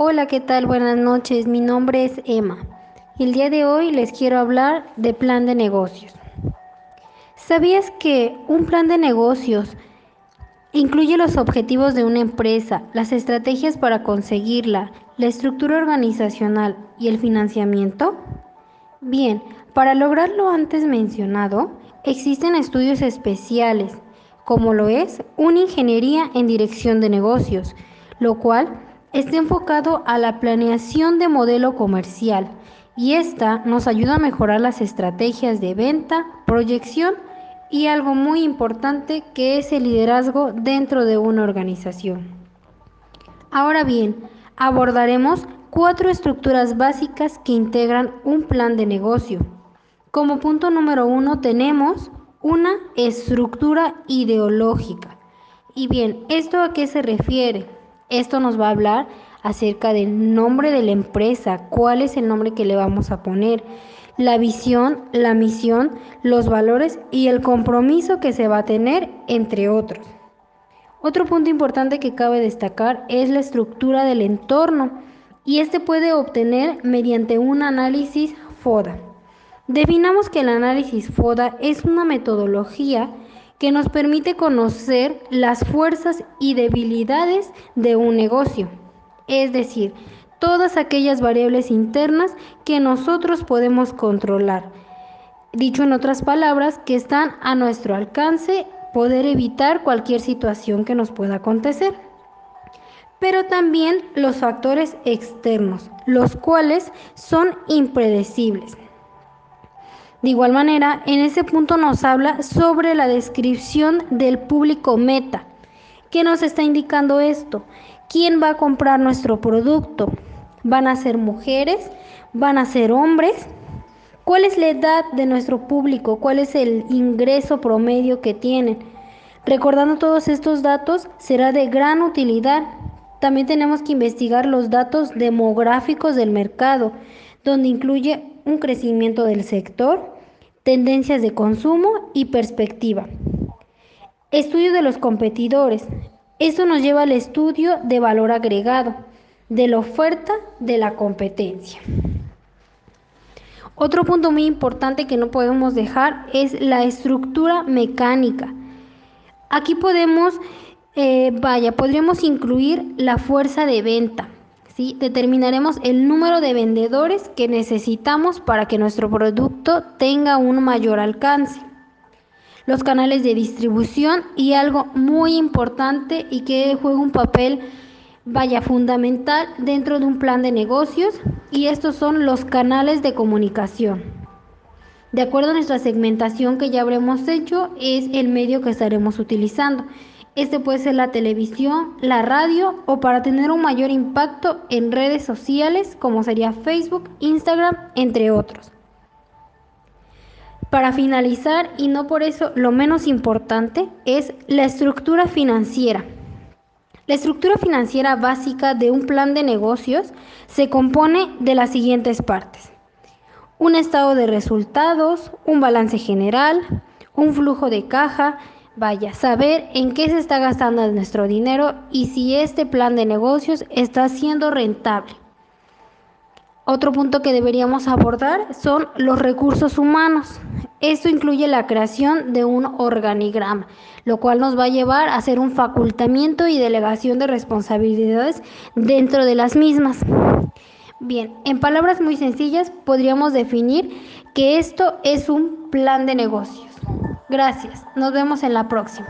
Hola, ¿qué tal? Buenas noches. Mi nombre es Emma. El día de hoy les quiero hablar de plan de negocios. ¿Sabías que un plan de negocios incluye los objetivos de una empresa, las estrategias para conseguirla, la estructura organizacional y el financiamiento? Bien, para lograr lo antes mencionado, existen estudios especiales, como lo es una ingeniería en dirección de negocios, lo cual está enfocado a la planeación de modelo comercial y esta nos ayuda a mejorar las estrategias de venta, proyección y algo muy importante que es el liderazgo dentro de una organización. Ahora bien, abordaremos cuatro estructuras básicas que integran un plan de negocio. Como punto número uno tenemos una estructura ideológica. Y bien, ¿esto a qué se refiere? Esto nos va a hablar acerca del nombre de la empresa, cuál es el nombre que le vamos a poner, la visión, la misión, los valores y el compromiso que se va a tener, entre otros. Otro punto importante que cabe destacar es la estructura del entorno y este puede obtener mediante un análisis FODA. Definamos que el análisis FODA es una metodología que nos permite conocer las fuerzas y debilidades de un negocio, es decir, todas aquellas variables internas que nosotros podemos controlar. Dicho en otras palabras, que están a nuestro alcance poder evitar cualquier situación que nos pueda acontecer. Pero también los factores externos, los cuales son impredecibles. De igual manera, en ese punto nos habla sobre la descripción del público meta. ¿Qué nos está indicando esto? ¿Quién va a comprar nuestro producto? ¿Van a ser mujeres? ¿Van a ser hombres? ¿Cuál es la edad de nuestro público? ¿Cuál es el ingreso promedio que tienen? Recordando todos estos datos será de gran utilidad. También tenemos que investigar los datos demográficos del mercado, donde incluye un crecimiento del sector, tendencias de consumo y perspectiva. Estudio de los competidores. Esto nos lleva al estudio de valor agregado, de la oferta de la competencia. Otro punto muy importante que no podemos dejar es la estructura mecánica. Aquí podemos, eh, vaya, podríamos incluir la fuerza de venta, determinaremos el número de vendedores que necesitamos para que nuestro producto tenga un mayor alcance. Los canales de distribución y algo muy importante y que juega un papel vaya fundamental dentro de un plan de negocios y estos son los canales de comunicación. De acuerdo a nuestra segmentación que ya habremos hecho, es el medio que estaremos utilizando. Este puede ser la televisión, la radio o para tener un mayor impacto en redes sociales como sería Facebook, Instagram, entre otros. Para finalizar, y no por eso lo menos importante, es la estructura financiera. La estructura financiera básica de un plan de negocios se compone de las siguientes partes. Un estado de resultados, un balance general, un flujo de caja, Vaya, saber en qué se está gastando nuestro dinero y si este plan de negocios está siendo rentable. Otro punto que deberíamos abordar son los recursos humanos. Esto incluye la creación de un organigrama, lo cual nos va a llevar a hacer un facultamiento y delegación de responsabilidades dentro de las mismas. Bien, en palabras muy sencillas podríamos definir que esto es un plan de negocios. Gracias. Nos vemos en la próxima.